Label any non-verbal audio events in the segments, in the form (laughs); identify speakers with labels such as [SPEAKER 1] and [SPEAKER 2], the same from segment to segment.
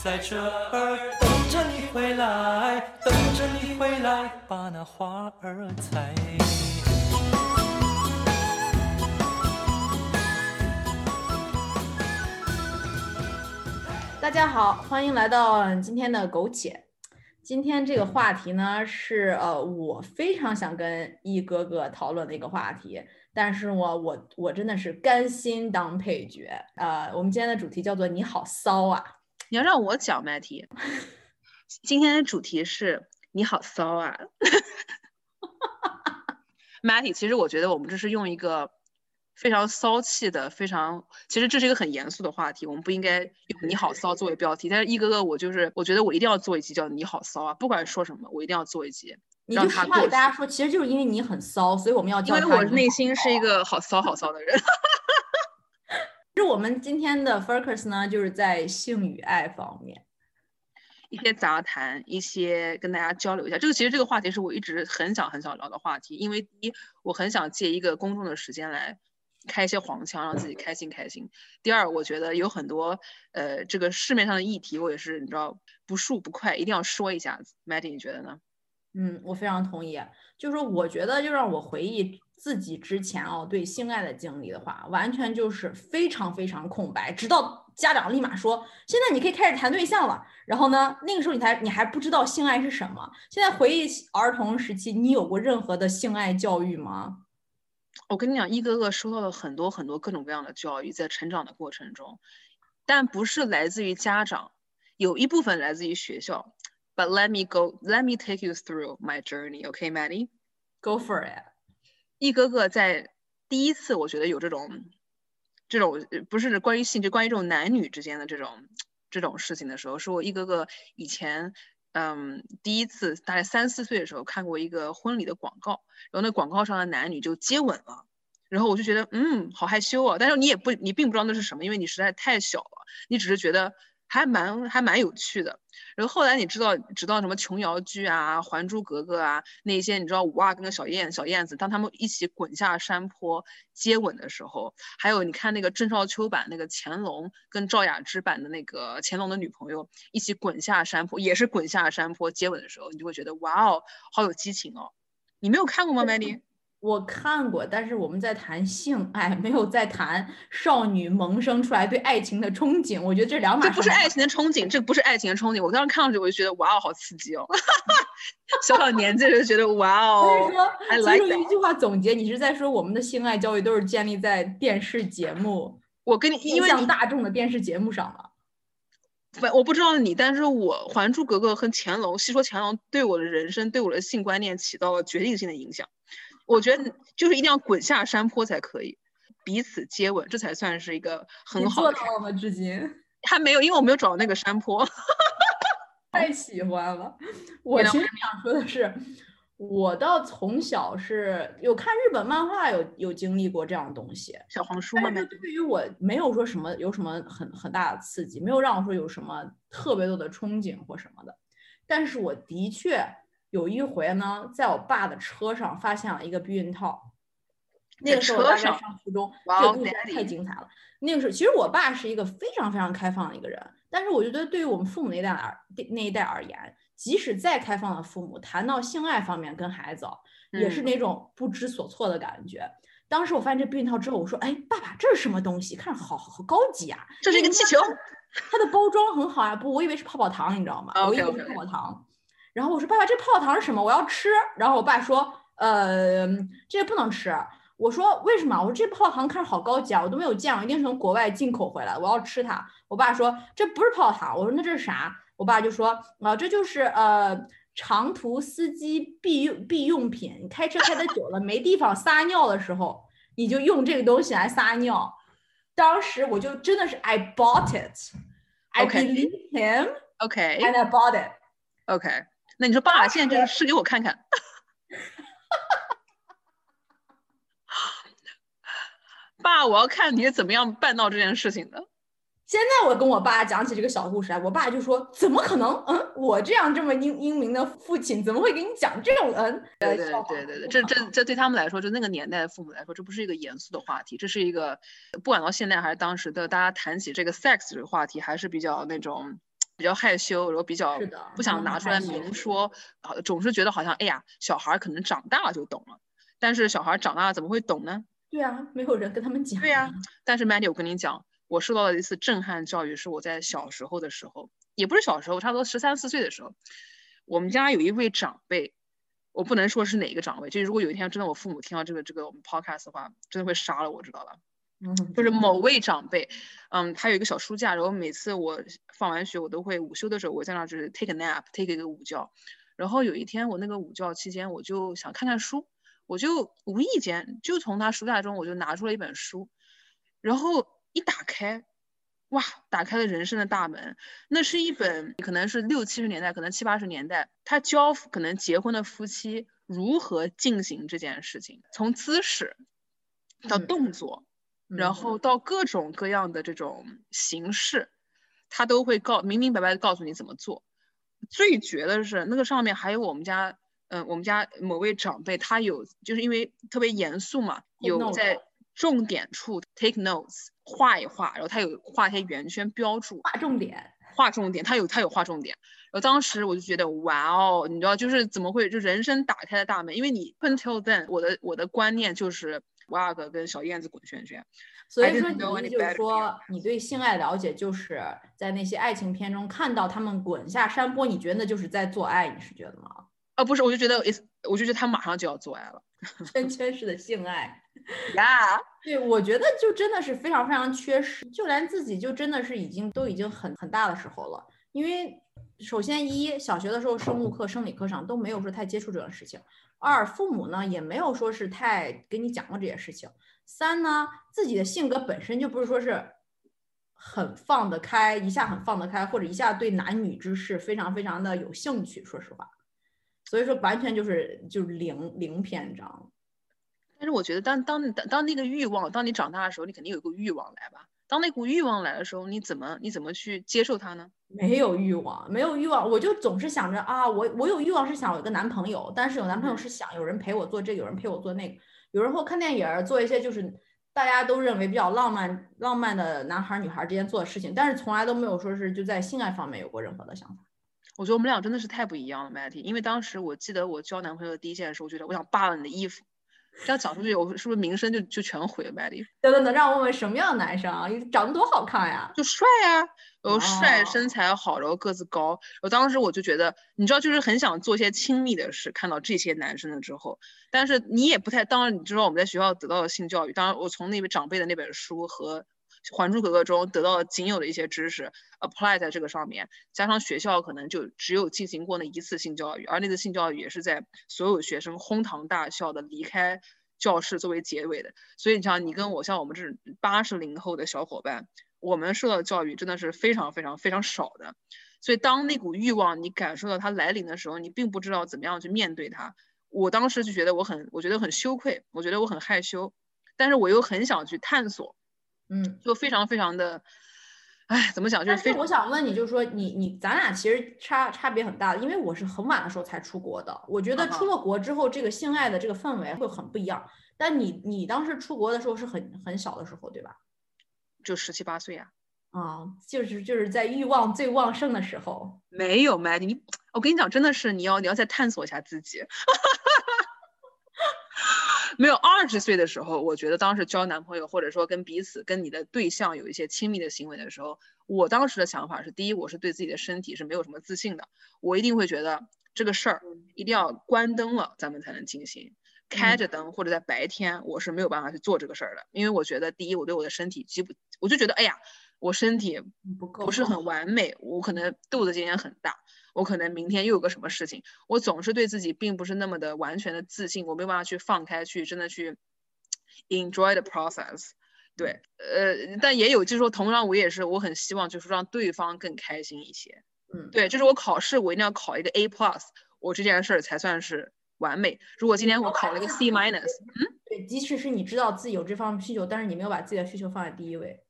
[SPEAKER 1] 在这儿等着你回来，等着你回来，把那花儿采。
[SPEAKER 2] 大家好，欢迎来到今天的苟且。今天这个话题呢，是呃我非常想跟一哥哥讨论的一个话题，但是我我我真的是甘心当配角。呃，我们今天的主题叫做“你好骚啊
[SPEAKER 3] 你要让我讲麦题，今天的主题是你好骚啊 m a t t y 其实我觉得我们这是用一个非常骚气的，非常其实这是一个很严肃的话题，我们不应该用“你好骚”作为标题。但是一哥哥，我就是我觉得我一定要做一集叫“你好骚啊”，不管说什么，我一定要做一集，”，
[SPEAKER 2] 你就实话。给大家说，其实就是因为你很骚，所以我们要
[SPEAKER 3] 因为我内心是一个好骚好骚的人。
[SPEAKER 2] 今天的 focus 呢，就是在性与爱方面。
[SPEAKER 3] 一些杂谈，一些跟大家交流一下。这个其实这个话题是我一直很想很想聊的话题，因为第一，我很想借一个公众的时间来开一些黄腔，让自己开心开心。第二，我觉得有很多呃这个市面上的议题，我也是你知道不速不快，一定要说一下子。Maddie，你觉得呢？
[SPEAKER 2] 嗯，我非常同意。就是说我觉得，就让我回忆自己之前哦对性爱的经历的话，完全就是非常非常空白，直到家长立马说，现在你可以开始谈对象了。然后呢，那个时候你才你还不知道性爱是什么。现在回忆起儿童时期，你有过任何的性爱教育吗？
[SPEAKER 3] 我跟你讲，一哥哥收到了很多很多各种各样的教育，在成长的过程中，但不是来自于家长，有一部分来自于学校。But let me go, let me take you through my journey, okay, Maddie?
[SPEAKER 2] Go for it。
[SPEAKER 3] 一哥哥在第一次，我觉得有这种这种不是关于性，就关于这种男女之间的这种这种事情的时候，是我一哥哥以前嗯第一次大概三四岁的时候看过一个婚礼的广告，然后那广告上的男女就接吻了。然后我就觉得，嗯，好害羞啊！但是你也不，你并不知道那是什么，因为你实在太小了，你只是觉得还蛮还蛮有趣的。然后后来你知道知道什么琼瑶剧啊、还珠格格啊那些，你知道五阿哥跟小燕小燕子，当他们一起滚下山坡接吻的时候，还有你看那个郑少秋版那个乾隆跟赵雅芝版的那个乾隆的女朋友一起滚下山坡，也是滚下山坡接吻的时候，你就会觉得哇哦，好有激情哦！你没有看过吗，Mandy？
[SPEAKER 2] 我看过，但是我们在谈性爱，没有在谈少女萌生出来对爱情的憧憬。我觉得这两码事。
[SPEAKER 3] 这不是爱情的憧憬，这不是爱情的憧憬。我当时看上去我就觉得哇哦，好刺激哦！(laughs) 小小年纪就觉得哇哦
[SPEAKER 2] 所以说说一句话总结，你是在说我们的性爱教育都是建立在电视节目、
[SPEAKER 3] 我跟你，因
[SPEAKER 2] 面向
[SPEAKER 3] 为你
[SPEAKER 2] 大众的电视节目上了。
[SPEAKER 3] 不，我不知道你，但是我《还珠格格》和乾隆，细说乾隆对我的人生、对我的性观念起到了决定性的影响。我觉得就是一定要滚下山坡才可以，彼此接吻，这才算是一个很好的。
[SPEAKER 2] 做到了吗？至今 (laughs)
[SPEAKER 3] 还没有，因为我没有找到那个山坡。(laughs)
[SPEAKER 2] 太喜欢了。我其实想说的是，我倒从小是有看日本漫画有，有经历过这样的东西。
[SPEAKER 3] 小黄书嘛
[SPEAKER 2] 但，是对于我没有说什么有什么很很大的刺激，没有让我说有什么特别多的憧憬或什么的。但是我的确有一回呢，在我爸的车上发现了一个避孕套。那个时候我大
[SPEAKER 3] 上
[SPEAKER 2] 上初中，这个故事太精彩了。那个时候，其实我爸是一个非常非常开放的一个人，但是我觉得对于我们父母那一代而那一代而言，即使再开放的父母，谈到性爱方面跟孩子哦，也是
[SPEAKER 3] 嗯
[SPEAKER 2] 那种不知所措的感觉。当时我发现这避孕套之后，我说：“哎，爸爸，这是什么东西？看着好好好高级啊！
[SPEAKER 3] 这是一个气球。
[SPEAKER 2] 它的包装很好啊、不，我以为是泡泡糖，你知道吗我以为是泡泡糖。然后我说：“爸爸，这泡泡糖是什么？我要吃。”然后我爸说：“呃，这不能吃。”我说：“为什么？”我说：“这泡泡糖看着好高级啊，我都没有见过，一定是从国外进口回来的，我要吃它。”我爸说：“这不是泡泡糖。”我说：“那这是啥？”我爸就说：“啊、这就是呃。”长途司机必用必用品，你开车开的久了没地方撒尿的时候，你就用这个东西来撒尿。当时我就真的是 I bought it, I
[SPEAKER 3] OK
[SPEAKER 2] believe him
[SPEAKER 3] OK
[SPEAKER 2] and I bought it。
[SPEAKER 3] OK，那你说爸，现在这个试给我看看。爸，我要看你是怎么样办到这件事情的。
[SPEAKER 2] 现在我跟我爸讲起这个小故事来，我爸就说：“怎么可能？嗯，我这样这么英英明的父亲，怎么会给你讲这种嗯？”
[SPEAKER 3] 对对对对对，这这这对他们来说，就那个年代的父母来说，这不是一个严肃的话题，这是一个不管到现在还是当时的，大家谈起这个 sex 这个话题，还是比较那种比较害羞，然后比较不想拿出来明说，啊，总是觉得好像哎呀，小孩儿可能长大了就懂了，但是小孩儿长大了怎么会懂呢？
[SPEAKER 2] 对啊，没有人跟他们讲。
[SPEAKER 3] 对呀、但是 Mandy，我跟你讲，我受到的一次震撼教育是我在小时候的时候，也不是小时候，差不多十三四岁的时候，我们家有一位长辈，我不能说是哪个长辈，就是如果有一天真的我父母听到这个这个我们 podcast 的话，真的会杀了我，知道吧？
[SPEAKER 2] 嗯，
[SPEAKER 3] 就是某位长辈，嗯，他有一个小书架，然后每次我放完学，我都会午休的时候，我在那儿就是 take a nap，take 一个午觉。然后有一天我那个午觉期间，我就想看看书，我就无意间就从他书架中我就拿出了一本书，然后一打开，哇，打开了人生的大门。那是一本可能是六七十年代，可能七八十年代，他教可能结婚的夫妻如何进行这件事情，从姿势到
[SPEAKER 2] 嗯
[SPEAKER 3] 动作。然
[SPEAKER 2] 嗯
[SPEAKER 3] 后到各种各样的这种形式，他都会告明明白白的告诉你怎么做。最绝的是那个上面还有我们家，嗯、我们家某位长辈，他有就是因为特别严肃嘛，有在重点处 take notes 画一画，然后他有画一些圆圈标注，
[SPEAKER 2] 画重点。
[SPEAKER 3] 画重点，他有他有画重点。然后当时我就觉得哇哦，你知道就是怎么会就人生打开了大门，因为你 until then 我的我的观念就是五阿哥跟小燕子滚圈圈。
[SPEAKER 2] 所以说，你就是说，你对性爱了解，就是在那些爱情片中看到他们滚下山坡，你觉得那就是在做爱，你是觉得吗？
[SPEAKER 3] 啊，不是，我就觉得我就觉得他马上就要做爱了
[SPEAKER 2] 圈圈式的性爱。
[SPEAKER 3] 呀。
[SPEAKER 2] 对，我觉得就真的是非常非常缺失，就连自己就真的是已经都已经很很大的时候了。因为首先一小学的时候生物课、生理课上都没有说太接触这种事情；二父母呢也没有说是太给你讲过这些事情；三呢自己的性格本身就不是说是很放得开，一下很放得开，或者一下对男女之事非常非常的有兴趣。说实话，所以说完全就是就是零零篇章。
[SPEAKER 3] 但是我觉得当当当当那个欲望，当你长大的时候，你肯定有一股欲望来吧。当那股欲望来的时候，你怎么你怎么去接受它呢？
[SPEAKER 2] 没有欲望，没有欲望，我就总是想着啊，我我有欲望是想有个男朋友，但是有男朋友
[SPEAKER 3] 嗯
[SPEAKER 2] 是想有人陪我做这个，有人陪我做那个，有人和我看电影儿，做一些就是大家都认为比较浪漫浪漫的男孩儿女孩儿之间做的事情，但是从来都没有说是就在性爱方面有过任何的想法。
[SPEAKER 3] 我觉得我们俩真的是太不一样了，Matty。因为当时我记得我交男朋友的第一件事，我觉得我想扒了你的衣服，这样讲出去，我是不是名声就就全毁了，Matty？(laughs)
[SPEAKER 2] 等等等，让我问问什么样的男生啊？长得多好看呀！
[SPEAKER 3] 就帅呀、然后帅，
[SPEAKER 2] 哦
[SPEAKER 3] 身材好，然后个子高。我当时我就觉得，你知道，就是很想做一些亲密的事。看到这些男生了之后，但是你也不太，当然你知道我们在学校得到的性教育，当然我从那位长辈的那本书和《还珠格格》中得到仅有的一些知识 apply 在这个上面，加上学校可能就只有进行过那一次性教育，而那次性教育也是在所有学生哄堂大笑的离开教室作为结尾的。所以你像你跟我，像我们这种八十零后的小伙伴。我们受到的教育真的是非常非常非常少的，所以当那股欲望你感受到它来临的时候，你并不知道怎么样去面对它。我当时就觉得我很，我觉得很羞愧，我觉得我很害羞，但是我又很想去探索，
[SPEAKER 2] 嗯，
[SPEAKER 3] 就非常非常的，哎，怎么讲，就是非常
[SPEAKER 2] 我想问你，就是说你你咱俩其实差差别很大的，因为我是很晚的时候才出国的。我觉得出了国之后，这个性爱的这个氛围会很不一样。但你你当时出国的时候是很很小的时候，对吧？
[SPEAKER 3] 就十七八岁呀、
[SPEAKER 2] 啊、就是就是在欲望最旺盛的时候。
[SPEAKER 3] 没有 d 你我跟你讲，真的是你要你要再探索一下自己。没有二十岁的时候，我觉得当时交男朋友，或者说跟彼此跟你的对象有一些亲密的行为的时候，我当时的想法是：第一，我是对自己的身体是没有什么自信的，我一定会觉得这个事儿一定要关灯了，咱们才能进行。开着灯或者在白天，我是没有办法去做这个事儿的，因为我觉得第一，我对我的身体基不，我就觉得哎呀，我身体
[SPEAKER 2] 不够
[SPEAKER 3] 不是很完美，我可能肚子今天很大，我可能明天又有个什么事情，我总是对自己并不是那么的完全的自信，我没有办法去放开去真的去 enjoy the process。对，呃，但也有就是说，同样我也是，我很希望就是让对方更开心一些。
[SPEAKER 2] 嗯，
[SPEAKER 3] 对，就是我考试我一定要考一个 A plus，我这件事儿才算是完美。如果今天我考了一个 C minus，嗯
[SPEAKER 2] 对，即使是你知道自己有这方面需求，但是你没有把自己的需求放在第一位。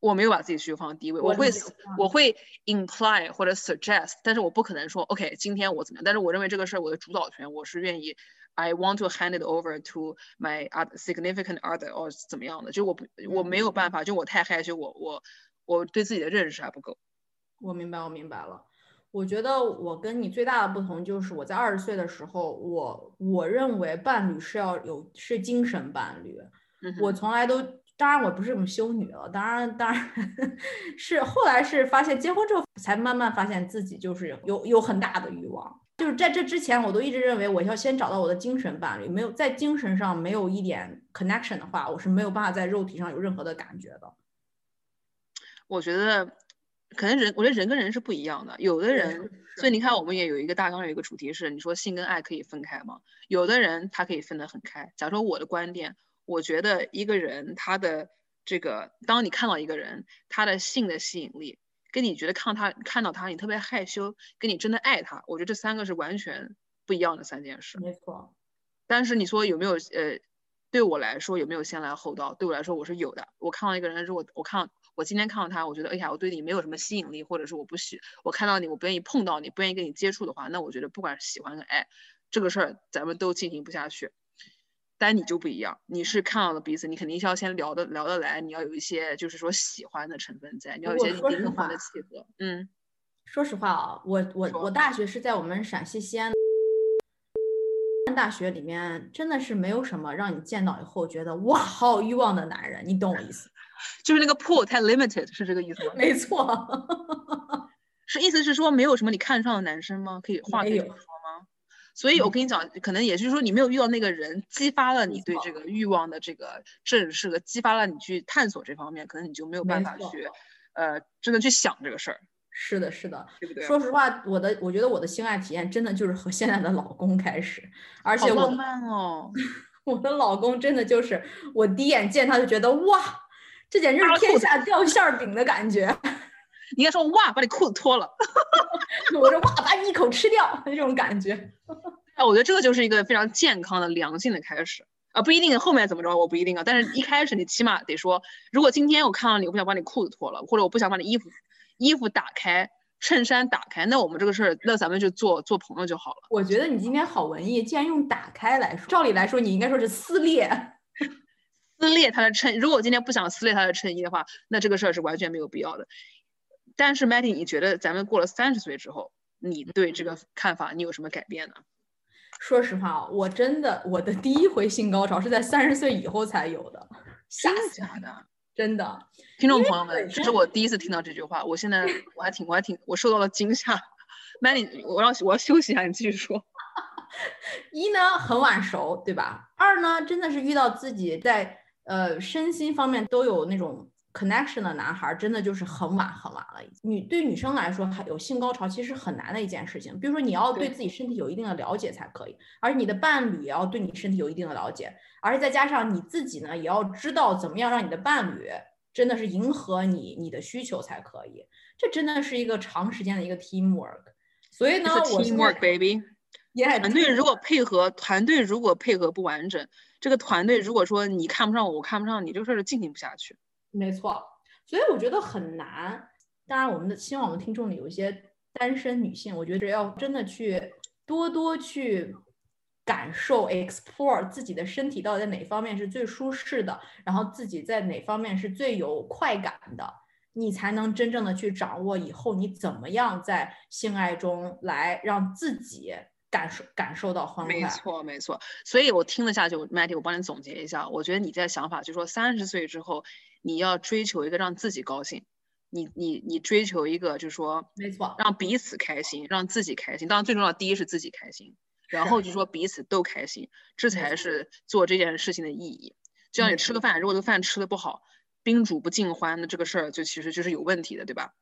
[SPEAKER 3] 我没有把自己需求放在第一位，
[SPEAKER 2] 我
[SPEAKER 3] 我会我会 imply 或者 suggest，但是我不可能说 OK，今天我怎么样？但是我认为这个事儿我的主导权我是愿意，I want to hand it over to my other significant other or 怎么样的，就我不我没有办法，就我太害羞，我我我对自己的认识还不够。
[SPEAKER 2] 我明白，我明白了。我觉得我跟你最大的不同就是我在二十岁的时候，我我认为伴侣是要有是精神伴侣，我从来都。当然我不是什么修女了，当然当然 (laughs) 是后来是发现结婚之后才慢慢发现自己就是有有很大的欲望，就是在这之前我都一直认为我要先找到我的精神伴侣，没有在精神上没有一点 connection 的话，我是没有办法在肉体上有任何的感觉的。
[SPEAKER 3] 我觉得可能人，我觉得人跟人是不一样的，有的人，所以你看我们也有一个大纲，有一个主题是你说性跟爱可以分开吗？有的人他可以分得很开。假如说我的观点。我觉得一个人他的这个，当你看到一个人他的性的吸引力，跟你觉得看到他看到他你特别害羞，跟你真的爱他，我觉得这三个是完全不一样的三件事。
[SPEAKER 2] 没错。
[SPEAKER 3] 但是你说有没有呃，对我来说有没有先来后到？对我来说我是有的。我看到一个人，如果我看我今天看到他，我觉得哎呀，我对你没有什么吸引力，或者是我不喜，我看到你我不愿意碰到你，不愿意跟你接触的话，那我觉得不管是喜欢跟爱，这个事儿咱们都进行不下去。但你就不一样，你是看到了彼此，你肯定是要先聊得聊得来，你要有一些就是说喜欢的成分在，你要有一些灵魂的契合。嗯，
[SPEAKER 2] 说实话啊，我我我大学是在我们陕西西安大学里面，真的是没有什么让你见到以后觉得哇好有欲望的男人，你懂我意思？(laughs)
[SPEAKER 3] 就是那个 pool 太 limited，是这个意思吗？
[SPEAKER 2] 没错，(laughs)
[SPEAKER 3] 是意思是说没有什么你看上的男生吗？可以话可以说吗？所以，我跟你讲，可能也就是说，你没有遇到那个人，激发了你对这个欲望的这个正视和激发了你去探索这方面，可能你就没有办法去，呃，真的去想这个事儿。
[SPEAKER 2] 是的，是的，
[SPEAKER 3] 对不对？
[SPEAKER 2] 说实话，我的，我觉得我的性爱体验真的就是和现在的老公开始，而且我，
[SPEAKER 3] 哦，(laughs)
[SPEAKER 2] 我的老公真的就是我第一眼见他就觉得哇，这简直是天下掉馅饼的感觉。(laughs)
[SPEAKER 3] 应该说哇，把你裤子脱了，(laughs)
[SPEAKER 2] 我说哇，把你一口吃掉，那种感觉。(laughs)
[SPEAKER 3] 哎，我觉得这个就是一个非常健康的、良性的开始啊，不一定后面怎么着，我不一定啊。但是一开始你起码得说，如果今天我看到你，我不想把你裤子脱了，或者我不想把你衣服衣服打开，衬衫打开，那我们这个事儿，那咱们就做做朋友就好了。
[SPEAKER 2] 我觉得你今天好文艺，既然用打开来说，照理来说你应该说是撕裂，(laughs)
[SPEAKER 3] 撕裂他的衬。如果我今天不想撕裂他的衬衣的话，那这个事儿是完全没有必要的。但是 Matty，你觉得咱们过了三十岁之后，你对这个看法你有什么改变呢？
[SPEAKER 2] 说实话啊，我真的我的第一回性高潮是在三十岁以后才有的，
[SPEAKER 3] 真的假的？
[SPEAKER 2] 真的，
[SPEAKER 3] 听众朋友们，这是我第一次听到这句话，我现在 (laughs) 我还挺我还挺我受到了惊吓。Matty，我要我要休息一下，你继续说。(laughs)
[SPEAKER 2] 一呢，很晚熟，对吧？二呢，真的是遇到自己在呃身心方面都有那种。Connection 的男孩真的就是很晚很晚了。女对女生来说，还有性高潮其实很难的一件事情。比如说，你要对自己身体有一定的了解才可以，而你的伴侣也要对你身体有一定的了解，而且再加上你自己呢，也要知道怎么样让你的伴侣真的是迎合你你的需求才可以。这真的是一个长时间的一个 teamwork。所以呢，我
[SPEAKER 3] teamwork baby，(laughs) 团队如果配合，团队如果配合不完整，这个团队如果说你看不上我，我看不上你，这个事儿就进行不下去。
[SPEAKER 2] 没错，所以我觉得很难。当然，我们的希望我们听众里有一些单身女性，我觉得要真的去多多去感受、explore 自己的身体到底在哪方面是最舒适的，然后自己在哪方面是最有快感的，你才能真正的去掌握以后你怎么样在性爱中来让自己。感受感受到欢快，
[SPEAKER 3] 没错没错。所以我听了下去，Matty，我帮你总结一下。我觉得你在想法就是说，三十岁之后，你要追求一个让自己高兴，你你你追求一个就是说，
[SPEAKER 2] 没错，
[SPEAKER 3] 让彼此开心，让自己开心。当然最重要，第一是自己开心，然后就说彼此都开心，这才是做这件事情的意义。就像你吃个饭，如果这个饭吃的不好，宾主不尽欢，那这个事儿就其实就是有问题的，对吧？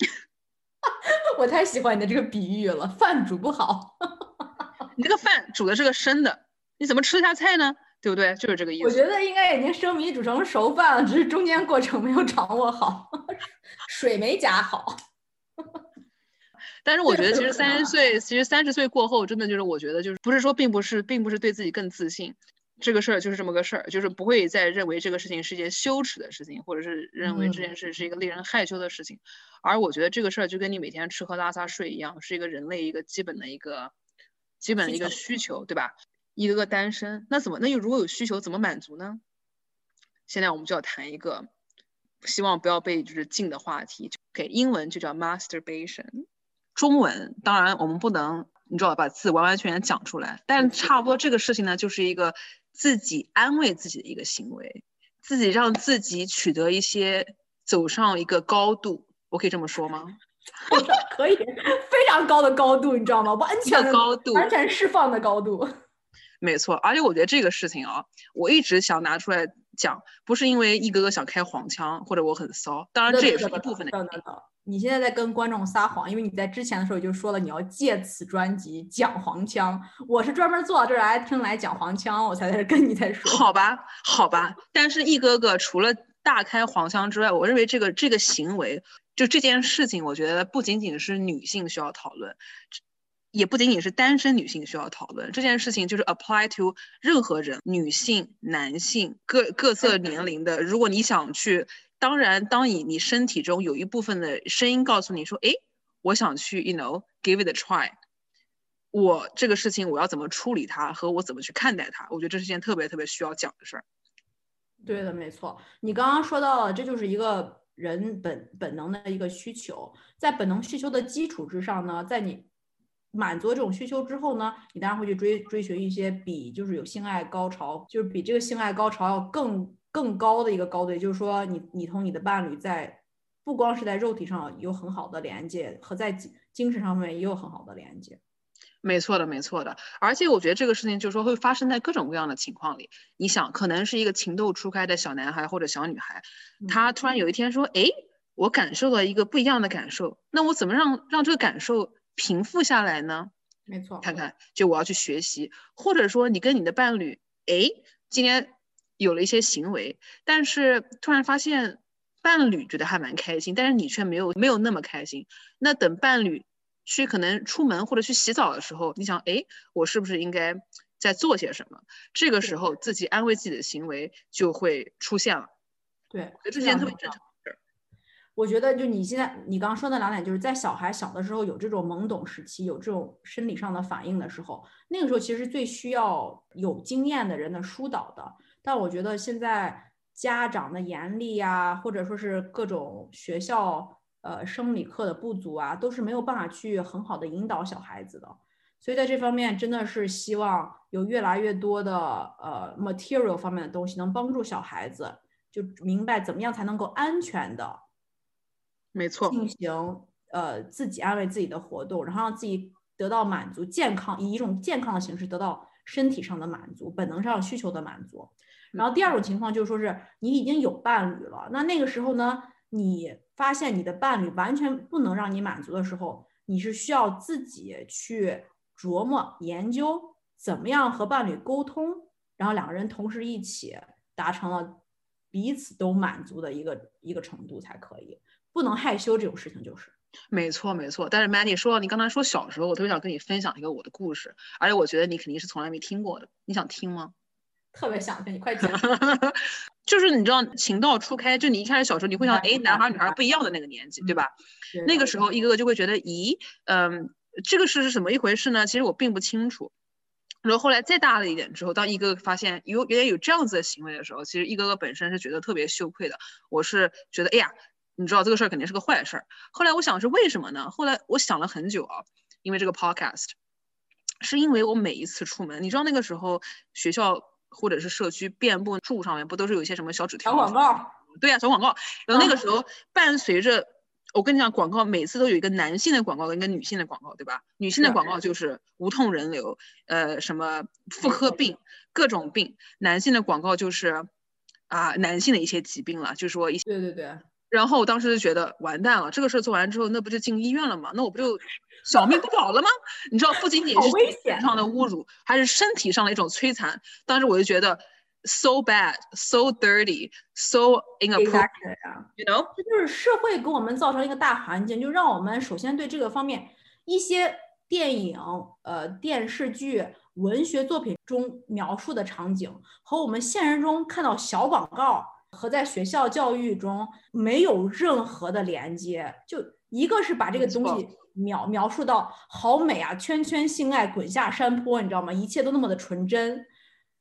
[SPEAKER 3] (laughs)
[SPEAKER 2] 我太喜欢你的这个比喻了，饭煮不好，(laughs)
[SPEAKER 3] 你这个饭煮的是个生的，你怎么吃得下菜呢？对不对？就是这个意思。
[SPEAKER 2] 我觉得应该已经生米煮成熟饭了，只是中间过程没有掌握好，水没加好。
[SPEAKER 3] 但是我觉得，其实三十 (laughs) 岁，其实三十岁过后，真的就是我觉得，就是不是说，并不是，并不是对自己更自信。这个事儿就是这么个事儿，就是不会再认为这个事情是一件羞耻的事情，或者是认为这件事是一个令人害羞的事情。而我觉得这个事儿就跟你每天吃喝拉撒睡一样，是一个人类一个基本的一个基本的一个需求，对吧？一个个单身，那怎么那又如果有需求怎么满足呢？现在我们就要谈一个希望不要被就是禁的话题。给英文就叫 masturbation，中文当然我们不能你知道把字完完全全讲出来，但差不多这个事情呢，就是一个自己安慰自己的一个行为，自己让自己取得一些走上一个高度，我可以这么说吗？(laughs)
[SPEAKER 2] 可以，非常高的高度，你知道吗？完全的
[SPEAKER 3] 高度，
[SPEAKER 2] 完全释放的高度。
[SPEAKER 3] 没错，而且我觉得这个事情啊，我一直想拿出来讲，不是因为一哥哥想开黄腔或者我很骚，当然这也是一部分的。
[SPEAKER 2] 等等等，你现在在跟观众撒谎，因为你在之前的时候就说了你要借此专辑讲黄腔，我是专门坐到这儿来听来讲黄腔，我才在这跟你在说。
[SPEAKER 3] 好吧，好吧，但是一哥哥除了大开黄腔之外，我认为这个这个行为，就这件事情，我觉得不仅仅是女性需要讨论。也不仅仅是单身女性需要讨论这件事情，就是 apply to 任何人，女性、男性各各色年龄的。如果你想去，当然，当你你身体中有一部分的声音告诉你说，哎，我想去，you know，give it a try。我这个事情我要怎么处理它，和我怎么去看待它，我觉得这是件特别特别需要讲的事儿。
[SPEAKER 2] 对的，没错。你刚刚说到了，这就是一个人本本能的一个需求，在本能需求的基础之上呢，在你。满足这种需求之后呢，你当然会去追追寻一些比就是有性爱高潮，就是比这个性爱高潮要更更高的一个高度，也就是说，你你同你的伴侣在不光是在肉体上有很好的连接，和在精神上面也有很好的连接。
[SPEAKER 3] 没错的，没错的。而且我觉得这个事情就是说会发生在各种各样的情况里。你想，可能是一个情窦初开的小男孩或者小女孩，他突然有一天说：“哎，我感受到一个不一样的感受，那我怎么让让这个感受？”平复下来呢？
[SPEAKER 2] 没错，
[SPEAKER 3] 看看，就我要去学习，或者说你跟你的伴侣，哎，今天有了一些行为，但是突然发现伴侣觉得还蛮开心，但是你却没有没有那么开心。那等伴侣去可能出门或者去洗澡的时候，你想，哎，我是不是应该在做些什么？这个时候自己安慰自己的行为就会出现了。
[SPEAKER 2] 对，
[SPEAKER 3] 这件特别正常。
[SPEAKER 2] 我觉得，就你现在你刚刚说那两点，就是在小孩小的时候有这种懵懂时期，有这种生理上的反应的时候，那个时候其实最需要有经验的人的疏导的。但我觉得现在家长的严厉啊，或者说是各种学校呃生理课的不足啊，都是没有办法去很好的引导小孩子的。所以在这方面，真的是希望有越来越多的呃 material 方面的东西，能帮助小孩子就明白怎么样才能够安全的。
[SPEAKER 3] 没错，
[SPEAKER 2] 进行呃自己安慰自己的活动，然后让自己得到满足，健康以一种健康的形式得到身体上的满足，本能上需求的满足。然后第二种情况就是说是你已经有伴侣了，那那个时候呢，你发现你的伴侣完全不能让你满足的时候，你是需要自己去琢磨研究怎么样和伴侣沟通，然后两个人同时一起达成了彼此都满足的一个一个程度才可以。不能害羞这种事情就是，
[SPEAKER 3] 没错没错。但是 Mandy 说，你刚才说小时候，我特别想跟你分享一个我的故事，而且我觉得你肯定是从来没听过的。你想听吗？
[SPEAKER 2] 特别想听，你快讲。(laughs)
[SPEAKER 3] 就是你知道情窦初开，就你一开始小时候你会想，哎，男孩女孩不一样的那个年纪，对吧？那个时候一个个就会觉得，咦，嗯，这个事是什么一回事呢？其实我并不清楚。然后后来再大了一点之后，当一个个发现有原来有这样子的行为的时候，其实一个个本身是觉得特别羞愧的。我是觉得，哎呀。你知道这个事儿肯定是个坏事儿。后来我想是为什么呢？后来我想了很久啊，因为这个 podcast，是因为我每一次出门，你知道那个时候学校或者是社区遍布树上面不都是有一些什么小纸条、
[SPEAKER 2] 小广告？
[SPEAKER 3] 对呀，小广告。然后那个时候伴随着，我跟你讲，广告每次都有一个男性的广告跟一个女性的广告，对吧？女性的广告就是无痛人流，呃，什么妇科病，各种病。男性的广告就是啊，男性的一些疾病了，就是说一些。
[SPEAKER 2] 对对对。
[SPEAKER 3] 然后我当时就觉得完蛋了，这个事儿做完之后，那不就进医院了吗？那我不就 (laughs) 小命不保了吗？你知道，不仅仅是精神上的侮辱，还是身体上的一种摧残。当时我就觉得 so bad, so dirty, so inappropriate，you know？
[SPEAKER 2] 这就是社会给我们造成一个大环境，就让我们首先对这个方面一些电影、呃电视剧、文学作品中描述的场景，和我们现实中看到小广告。和在学校教育中没有任何的连接，就一个是把这个东西描描述到好美啊，圈圈性爱滚下山坡，你知道吗？一切都那么的纯真。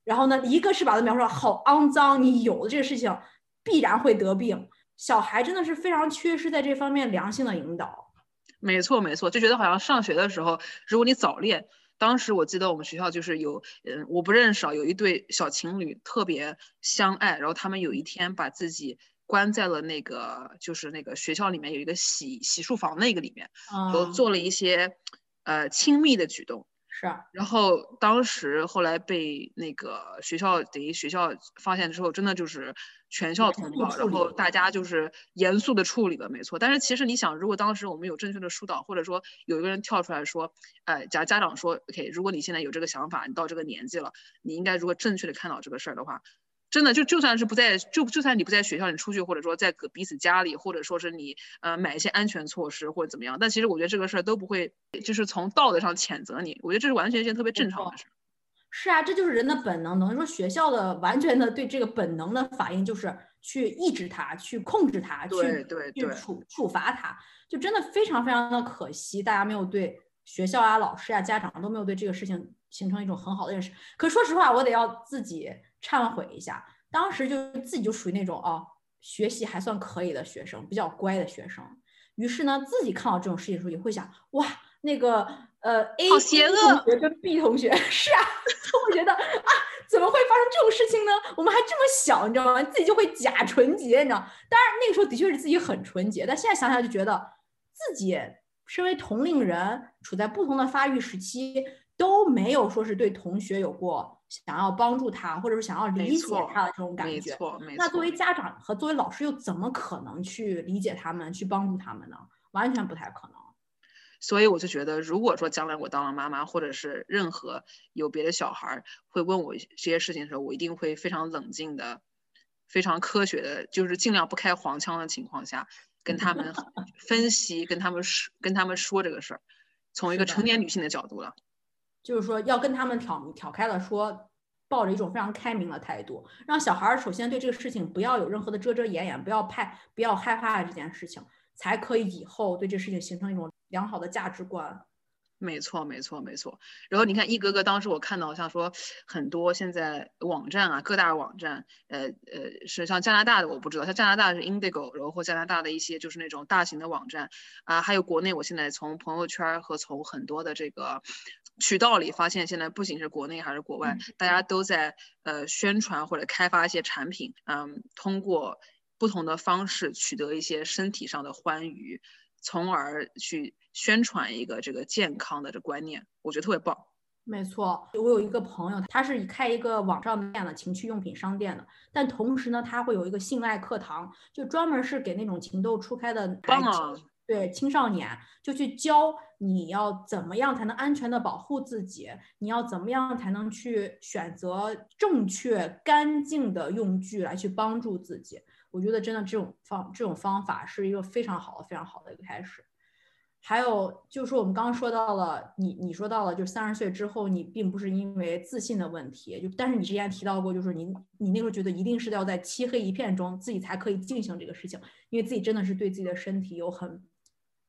[SPEAKER 2] 然后呢，一个是把它描述好肮脏，你有了这个事情必然会得病。小孩真的是非常缺失在这方面良性的引导。
[SPEAKER 3] 没错，没错，就觉得好像上学的时候，如果你早恋，当时我记得我们学校就是有，嗯，我不认识啊，有一对小情侣特别相爱，然后他们有一天把自己关在了那个，就是那个学校里面有一个洗洗漱房那个里面，然后做了一些，呃，亲密的举动。
[SPEAKER 2] 是啊，
[SPEAKER 3] 然后当时后来被那个学校等于学校发现之后，真的就是全校通报，然后大家就是严肃的处理了，没错。但是其实你想，如果当时我们有正确的疏导，或者说有一个人跳出来说，哎，假家长说，OK，如果你现在有这个想法，你到这个年纪了，你应该如果正确的看到这个事儿的话。真的就就算是不在就就算你不在学校，你出去或者说在彼此家里，或者说是你呃买一些安全措施或者怎么样，但其实我觉得这个事儿都不会就是从道德上谴责你，我觉得这是完全一件特别正常的事。
[SPEAKER 2] 是啊，这就是人的本能。等于说学校的完全的对这个本能的反应就是去抑制它，去控制它，
[SPEAKER 3] 去去
[SPEAKER 2] 处处罚它，就真的非常非常的可惜，大家没有对学校啊、老师啊、家长都没有对这个事情形成一种很好的认识。可说实话，我得要自己。忏悔一下，当时就自己就属于那种哦，学习还算可以的学生，比较乖的学生。于是呢，自己看到这种事情的时候，也会想，哇，那个呃，A 同学跟 B 同学是啊，(laughs) 就会觉得啊，怎么会发生这种事情呢？我们还这么小，你知道吗？自己就会假纯洁，你知道。当然那个时候的确是自己很纯洁，但现在想想就觉得自己身为同龄人，处在不同的发育时期，都没有说是对同学有过。想要帮助他，或者是想要理解他的这种感觉没错，那作为家长和作为老师又怎么可能去理解他们、去帮助他们呢？完全不太可能。
[SPEAKER 3] 所以我就觉得，如果说将来我当了妈妈，或者是任何有别的小孩会问我这些事情的时候，我一定会非常冷静的、非常科学的，就是尽量不开黄腔的情况下，跟他们 (laughs) 分析、跟他们说、跟他们说这个事儿，从一个成年女性的角度了。
[SPEAKER 2] 就是说，要跟他们挑挑开了说，抱着一种非常开明的态度，让小孩儿首先对这个事情不要有任何的遮遮掩掩，不要怕，不要害怕这件事情，才可以以后对这事情形成一种良好的价值观。
[SPEAKER 3] 没错，没错，没错。然后你看，一格格当时我看到像说很多现在网站啊，各大网站，呃呃，是像加拿大的我不知道，像加拿大是 Indigo，然后或加拿大的一些就是那种大型的网站啊，还有国内，我现在从朋友圈和从很多的这个。渠道里发现，现在不仅是国内还是国外，大家都在呃宣传或者开发一些产品，嗯，通过不同的方式取得一些身体上的欢愉，从而去宣传一个这个健康的这观念，我觉得特别棒。
[SPEAKER 2] 没错，我有一个朋友，他是开一个网上店的情趣用品商店的，但同时呢，他会有一个性爱课堂，就专门是给那种情窦初开的。对青少年，就去教你要怎么样才能安全的保护自己，你要怎么样才能去选择正确干净的用具来去帮助自己。我觉得真的这种方这种方法是一个非常好的、非常好的一个开始。还有就是我们刚刚说到了，你你说到了，就是三十岁之后，你并不是因为自信的问题，就但是你之前提到过，就是你你那时候觉得一定是要在漆黑一片中自己才可以进行这个事情，因为自己真的是对自己的身体有很。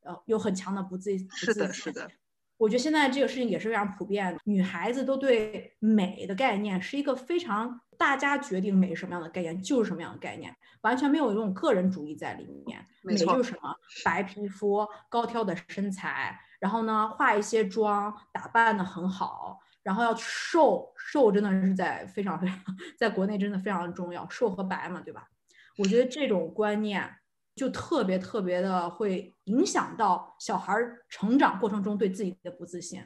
[SPEAKER 2] 呃，有很强的不自
[SPEAKER 3] 是的，是的。
[SPEAKER 2] 我觉得现在这个事情也是非常普遍的，女孩子都对美的概念是一个非常大家决定美什么样的概念就是什么样的概念，完全没有一种个人主义在里面。美就是什么？白皮肤、高挑的身材，然后呢，化一些妆，打扮的很好，然后要瘦，瘦真的是在非常非常，在国内真的非常重要，瘦和白嘛，对吧？我觉得这种观念。就特别特别的会影响到小孩成长过程中对自己的不自信。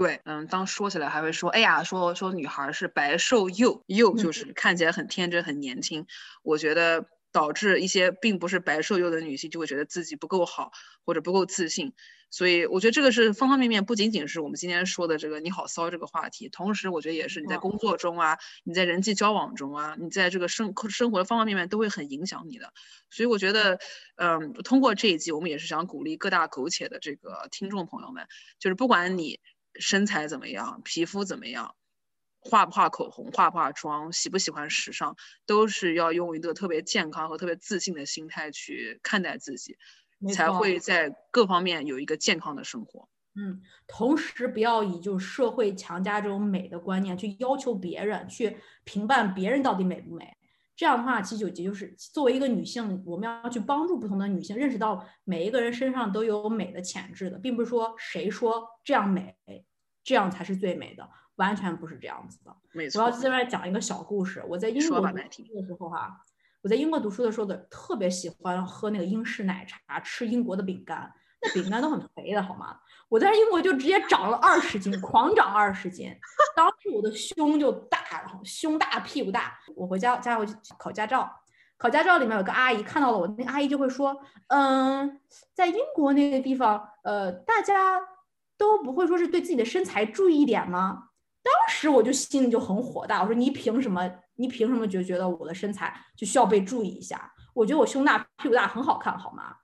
[SPEAKER 3] 对，嗯，当说起来还会说，哎呀，说说女孩是白瘦幼，幼就是看起来很天真很年轻。我觉得。导致一些并不是白瘦幼的女性就会觉得自己不够好或者不够自信，所以我觉得这个是方方面面，不仅仅是我们今天说的这个你好骚这个话题，同时我觉得也是你在工作中啊，你在人际交往中啊，你在这个生生活的方方面面都会很影响你的。所以我觉得，嗯，通过这一集，我们也是想鼓励各大苟且的这个听众朋友们，就是不管你身材怎么样，皮肤怎么样。画不画口红，化不化妆，喜不喜欢时尚，都是要用一个特别健康和特别自信的心态去看待自己，才会在各方面有一个健康的生活。
[SPEAKER 2] 嗯，同时不要以就是社会强加这种美的观念去要求别人，去评判别人到底美不美。这样的话，其实就就是作为一个女性，我们要去帮助不同的女性认识到每一个人身上都有美的潜质的，并不是说谁说这样美，这样才是最美的，完全不是这样子的。
[SPEAKER 3] 没错
[SPEAKER 2] 我要在，这边讲一个小故事。我在英国读书的时候哈、我在英国读书的时候的特别喜欢喝那个英式奶茶，吃英国的饼干，那饼干都很肥的好吗？我在英国就直接长了二十斤，狂长二十斤。当时我的胸就大，然后胸大屁股大。我回家家我就考驾照，考驾照里面有个阿姨看到了我，那个阿姨就会说，嗯，在英国那个地方，呃，大家都不会说是对自己的身材注意一点吗？当时我就心里就很火大，我说你凭什么？你凭什么就觉得我的身材就需要被注意一下？我觉得我胸大屁股大很好看，好吗？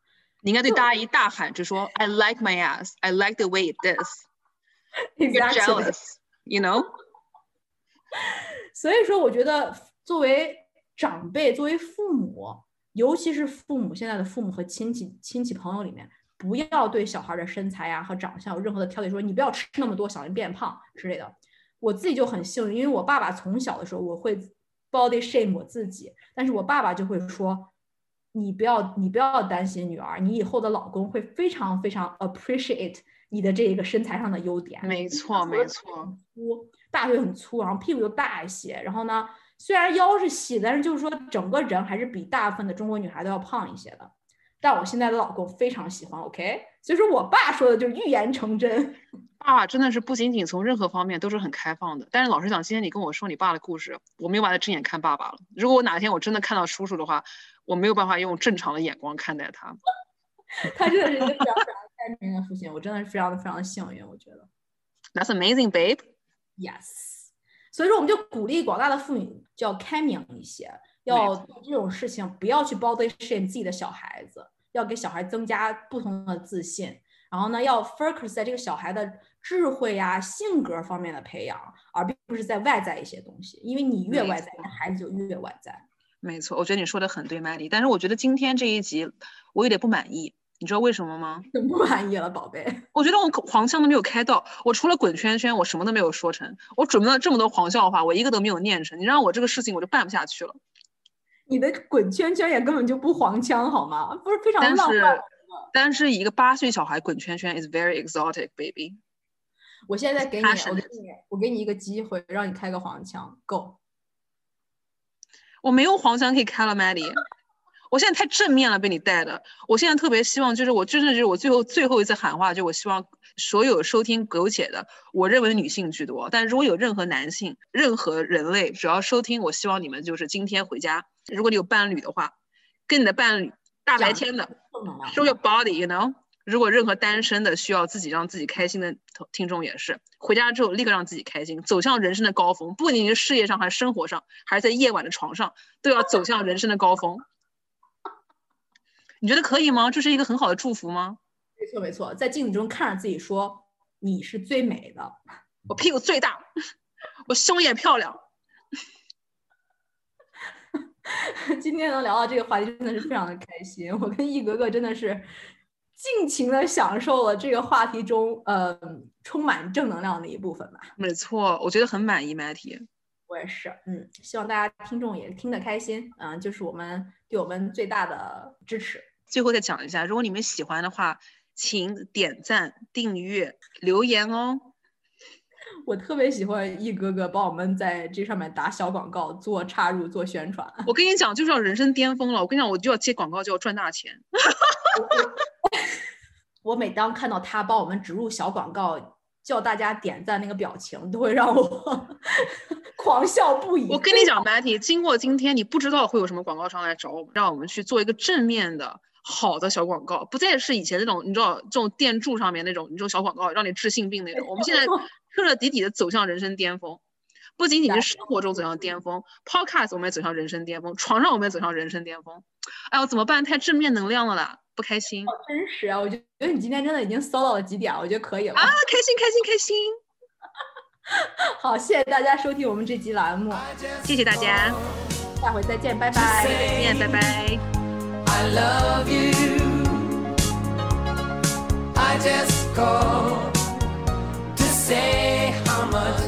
[SPEAKER 3] 你应该对大阿姨大喊，就说 I like my ass, I like the way it does. (laughs) You're jealous, you know? (laughs)
[SPEAKER 2] 所以说，我觉得作为长辈，作为父母，尤其是父母现在的父母和亲戚、亲戚朋友里面，不要对小孩的身材呀、和长相有任何的挑剔，说你不要吃那么多，小心变胖之类的。我自己就很幸运，因为我爸爸从小的时候我会 body shame 我自己，但是我爸爸就会说，你不要你不要担心女儿，你以后的老公会非常非常 appreciate 你的这一个身材上的优点。
[SPEAKER 3] 没错，没错。
[SPEAKER 2] 粗，大腿很粗，然后屁股又大一些，然后呢，虽然腰是细，但是就是说整个人还是比大部分的中国女孩都要胖一些的。但我现在的老公非常喜欢，OK，所以说我爸说的就预言成真。(laughs)
[SPEAKER 3] 爸爸真的是不仅仅从任何方面都是很开放的，但是老实讲，今天你跟我说你爸的故事，我没有办法正眼看爸爸了。如果我哪天我真的看到叔叔的话，我没有办法用正常的眼光看待他。(laughs)
[SPEAKER 2] 他真的是一个非常非常开明的父亲，我真的是非常的非常的幸运，我觉得。
[SPEAKER 3] That's amazing, babe.
[SPEAKER 2] Yes，所以说我们就鼓励广大的妇女就要开明一些，要做这种事情不要去 body shame 自己的小孩子，要给小孩增加不同的自信。然后呢，要 focus 在这个小孩的智慧呀、性格方面的培养，而并不是在外在一些东西。因为你越外在，你的孩子就越外在。
[SPEAKER 3] 没错，我觉得你说的很对，Maddie。但是我觉得今天这一集我有点不满意，你知道为什么吗？
[SPEAKER 2] 很 (laughs) 不满意了，宝贝。
[SPEAKER 3] 我觉得我黄腔都没有开到，我除了滚圈圈，我什么都没有说成。我准备了这么多黄笑话，我一个都没有念成。你让我这个事情我就办不下去了。
[SPEAKER 2] 你的滚圈圈也根本就不黄腔，好吗？不是非常
[SPEAKER 3] 但是
[SPEAKER 2] 浪漫。
[SPEAKER 3] 但是一个八岁小孩滚圈圈 is very exotic, baby。
[SPEAKER 2] 我现在给你，我给你，我给你一个机会，让你开个黄腔，Go。
[SPEAKER 3] 我没有黄腔可以开了，Maddie。我现在太正面了，被你带的。我现在特别希望，就是我真的就是我最后最后一次喊话，就我希望所有收听苟且的，我认为女性居多，但如果有任何男性、任何人类，只要收听，我希望你们就是今天回家，如果你有伴侣的话，跟你的伴侣大白天的 show your body，you know。如果任何单身的需要自己让自己开心的听听众也是，回家之后立刻让自己开心，走向人生的高峰，不仅仅是事业上，还是生活上，还是在夜晚的床上，都要走向人生的高峰。你觉得可以吗？这是一个很好的祝福吗？
[SPEAKER 2] 没错没错，在镜子中看着自己说你是最美的。
[SPEAKER 3] 我屁股最大，(laughs) 我胸也漂亮。(laughs)
[SPEAKER 2] 今天能聊到这个话题，真的是非常的开心。我跟一格格真的是尽情的享受了这个话题中，呃，充满正能量的一部分吧。
[SPEAKER 3] 没错，我觉得很满意，Matty。
[SPEAKER 2] 我也是，嗯，希望大家听众也听得开心，嗯、就是我们对我们最大的支持。
[SPEAKER 3] 最后再讲一下，如果你们喜欢的话，请点赞、订阅、留言哦。
[SPEAKER 2] 我特别喜欢一哥哥帮我们在这上面打小广告、做插入、做宣传。
[SPEAKER 3] 我跟你讲，就是要人生巅峰了。我跟你讲，我就要接广告，就要赚大钱。(laughs)
[SPEAKER 2] 我每当看到他帮我们植入小广告，叫大家点赞那个表情，都会让我 (laughs) 狂笑不已。
[SPEAKER 3] 我跟你讲，Matty，经过今天，你不知道会有什么广告商来找我们，让我们去做一个正面的、好的小广告，不再是以前那种你知道这种电柱上面那种你这种小广告让你治性病那种。我们现在彻彻底底的走向人生巅峰。不仅仅是生活中走向巅峰，Podcast 我们也走向人生巅峰，床上我们也走向人生巅峰。哎呦，怎么办？太正面能量了啦，不开心。好
[SPEAKER 2] 真实啊！我觉觉得你今天真的已经骚到了极点，我觉得可以了啊！
[SPEAKER 3] 开心，开心，开心。(laughs)
[SPEAKER 2] 好，谢谢大家收听我们这期栏目，
[SPEAKER 3] 谢谢大家，
[SPEAKER 2] 下回再见，拜拜，
[SPEAKER 3] 再见，拜拜。
[SPEAKER 1] I love you. I just call. say how much